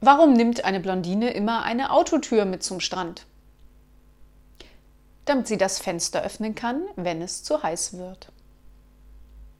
Warum nimmt eine Blondine immer eine Autotür mit zum Strand? Damit sie das Fenster öffnen kann, wenn es zu heiß wird.